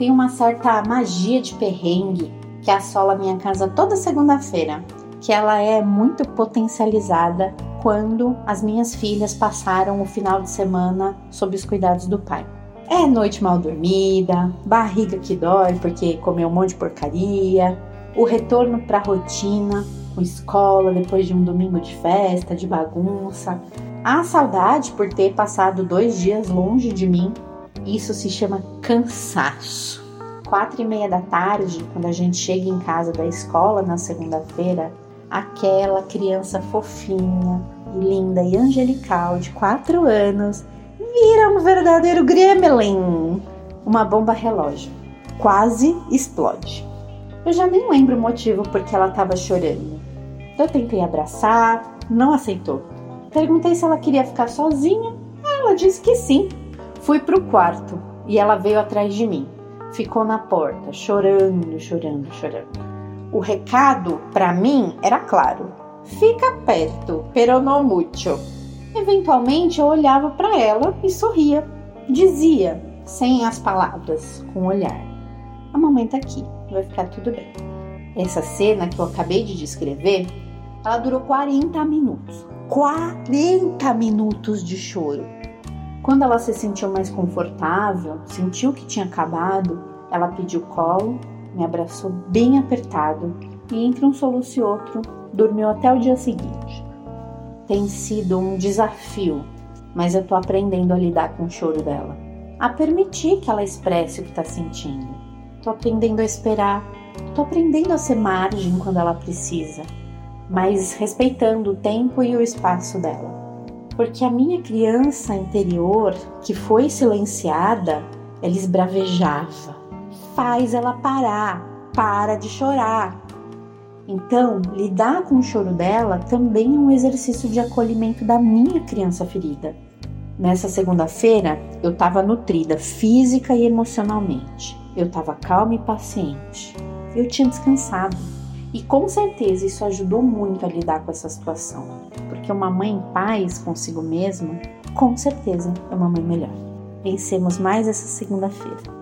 Tem uma certa magia de perrengue que assola minha casa toda segunda-feira, que ela é muito potencializada quando as minhas filhas passaram o final de semana sob os cuidados do pai. É noite mal dormida, barriga que dói porque comeu um monte de porcaria, o retorno para a rotina com escola depois de um domingo de festa, de bagunça, a saudade por ter passado dois dias longe de mim. Isso se chama cansaço. Quatro e meia da tarde, quando a gente chega em casa da escola na segunda-feira, aquela criança fofinha, linda e angelical de quatro anos vira um verdadeiro gremlin, uma bomba relógio. Quase explode. Eu já nem lembro o motivo porque ela estava chorando. Eu tentei abraçar, não aceitou. Perguntei se ela queria ficar sozinha. Ela disse que sim. Fui pro quarto e ela veio atrás de mim. Ficou na porta, chorando, chorando, chorando. O recado para mim era claro: fica perto, pero no mucho. Eventualmente eu olhava para ela e sorria. Dizia, sem as palavras, com o olhar: A mamãe tá aqui, vai ficar tudo bem. Essa cena que eu acabei de descrever, ela durou 40 minutos. 40 minutos de choro. Quando ela se sentiu mais confortável, sentiu que tinha acabado, ela pediu colo, me abraçou bem apertado e entre um soluço e outro dormiu até o dia seguinte tem sido um desafio, mas eu tô aprendendo a lidar com o choro dela, a permitir que ela expresse o que tá sentindo. Tô aprendendo a esperar, tô aprendendo a ser margem quando ela precisa, mas respeitando o tempo e o espaço dela. Porque a minha criança interior, que foi silenciada, ela esbravejava. Faz ela parar, para de chorar, então, lidar com o choro dela também é um exercício de acolhimento da minha criança ferida. Nessa segunda-feira, eu estava nutrida física e emocionalmente. Eu estava calma e paciente. Eu tinha descansado. E com certeza isso ajudou muito a lidar com essa situação. Porque uma mãe em paz consigo mesma, com certeza é uma mãe melhor. Vencemos mais essa segunda-feira.